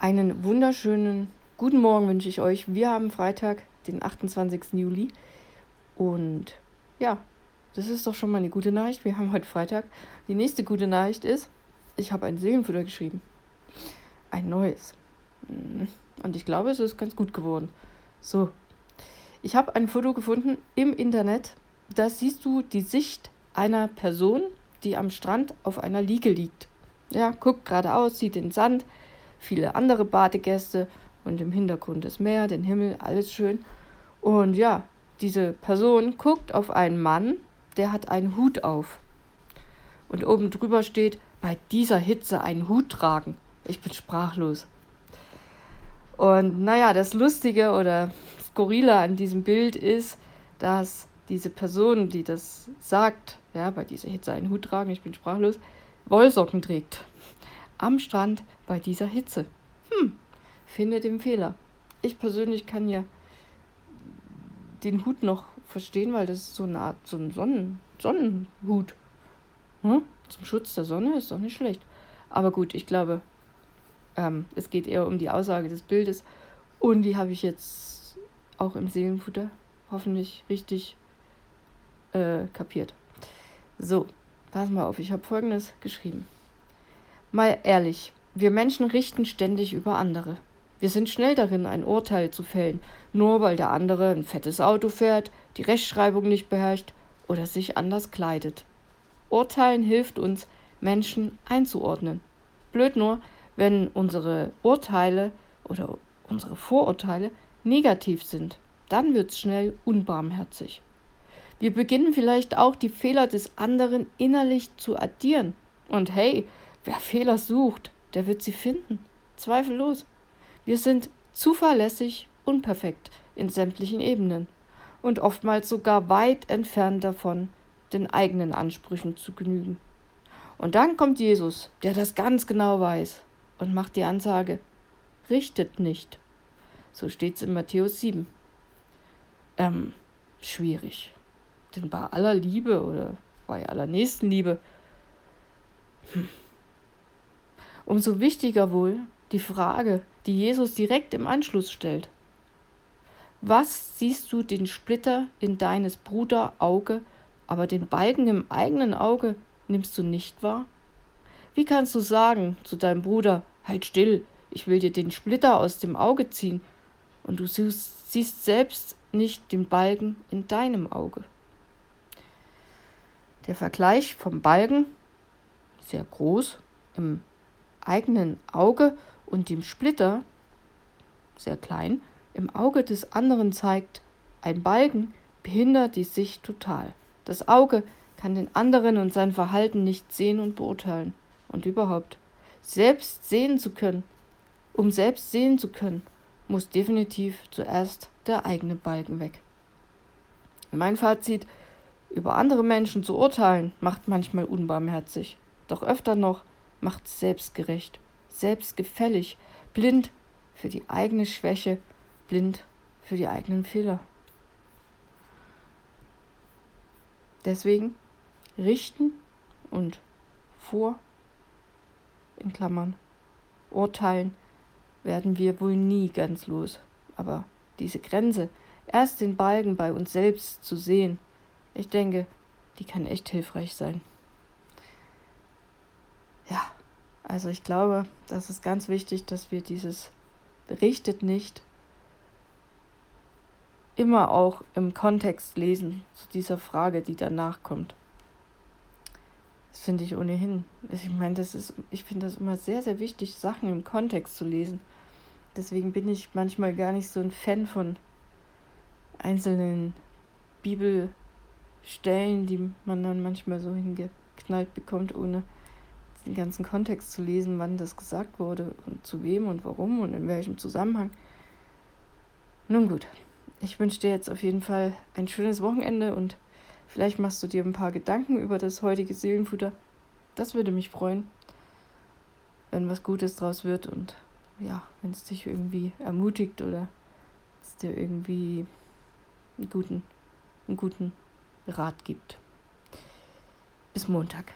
Einen wunderschönen guten Morgen wünsche ich euch. Wir haben Freitag, den 28. Juli. Und ja, das ist doch schon mal eine gute Nachricht. Wir haben heute Freitag. Die nächste gute Nachricht ist, ich habe ein Seelenfutter geschrieben. Ein neues. Mhm. Und ich glaube, es ist ganz gut geworden. So. Ich habe ein Foto gefunden im Internet. Da siehst du die Sicht einer Person, die am Strand auf einer Liege liegt. Ja, guckt geradeaus, sieht den Sand, viele andere Badegäste und im Hintergrund das Meer, den Himmel, alles schön. Und ja, diese Person guckt auf einen Mann, der hat einen Hut auf. Und oben drüber steht, bei dieser Hitze einen Hut tragen. Ich bin sprachlos. Und naja, das Lustige oder Skurrile an diesem Bild ist, dass diese Person, die das sagt, ja, bei dieser Hitze einen Hut tragen, ich bin sprachlos, Wollsocken trägt. Am Strand bei dieser Hitze. Hm, finde den Fehler. Ich persönlich kann ja den Hut noch verstehen, weil das ist so eine Art, so ein Sonnen, Sonnenhut. Hm? Zum Schutz der Sonne ist doch nicht schlecht. Aber gut, ich glaube, ähm, es geht eher um die Aussage des Bildes. Und die habe ich jetzt auch im Seelenfutter hoffentlich richtig äh, kapiert. So, pass mal auf, ich habe folgendes geschrieben. Mal ehrlich, wir Menschen richten ständig über andere. Wir sind schnell darin, ein Urteil zu fällen, nur weil der andere ein fettes Auto fährt, die Rechtschreibung nicht beherrscht oder sich anders kleidet. Urteilen hilft uns, Menschen einzuordnen. Blöd nur, wenn unsere Urteile oder unsere Vorurteile negativ sind, dann wird's schnell unbarmherzig. Wir beginnen vielleicht auch die Fehler des anderen innerlich zu addieren. Und hey, wer Fehler sucht, der wird sie finden. Zweifellos. Wir sind zuverlässig unperfekt in sämtlichen Ebenen und oftmals sogar weit entfernt davon, den eigenen Ansprüchen zu genügen. Und dann kommt Jesus, der das ganz genau weiß und macht die Ansage, richtet nicht. So steht es in Matthäus 7. Ähm, schwierig. Denn bei aller Liebe oder bei aller Nächstenliebe, hm. Umso wichtiger wohl die Frage, die Jesus direkt im Anschluss stellt. Was siehst du den Splitter in deines Bruder Auge, aber den Balken im eigenen Auge nimmst du nicht wahr? Wie kannst du sagen zu deinem Bruder, halt still, ich will dir den Splitter aus dem Auge ziehen, und du siehst, siehst selbst nicht den Balken in deinem Auge? Der Vergleich vom Balken, sehr groß, im eigenen Auge und dem Splitter, sehr klein, im Auge des anderen zeigt, ein Balken behindert die Sicht total. Das Auge kann den anderen und sein Verhalten nicht sehen und beurteilen. Und überhaupt, selbst sehen zu können, um selbst sehen zu können, muss definitiv zuerst der eigene Balken weg. Mein Fazit, über andere Menschen zu urteilen, macht manchmal unbarmherzig, doch öfter noch macht selbstgerecht selbstgefällig, blind für die eigene Schwäche, blind für die eigenen Fehler. Deswegen richten und vor, in Klammern, urteilen werden wir wohl nie ganz los. Aber diese Grenze, erst den Balken bei uns selbst zu sehen, ich denke, die kann echt hilfreich sein. Ja. Also ich glaube, das ist ganz wichtig, dass wir dieses berichtet nicht immer auch im Kontext lesen zu dieser Frage, die danach kommt. Das finde ich ohnehin. Ich meine, das ist, ich finde das immer sehr, sehr wichtig, Sachen im Kontext zu lesen. Deswegen bin ich manchmal gar nicht so ein Fan von einzelnen Bibelstellen, die man dann manchmal so hingeknallt bekommt, ohne den ganzen Kontext zu lesen, wann das gesagt wurde und zu wem und warum und in welchem Zusammenhang. Nun gut, ich wünsche dir jetzt auf jeden Fall ein schönes Wochenende und vielleicht machst du dir ein paar Gedanken über das heutige Seelenfutter. Das würde mich freuen, wenn was Gutes draus wird und ja, wenn es dich irgendwie ermutigt oder es dir irgendwie einen guten, einen guten Rat gibt. Bis Montag.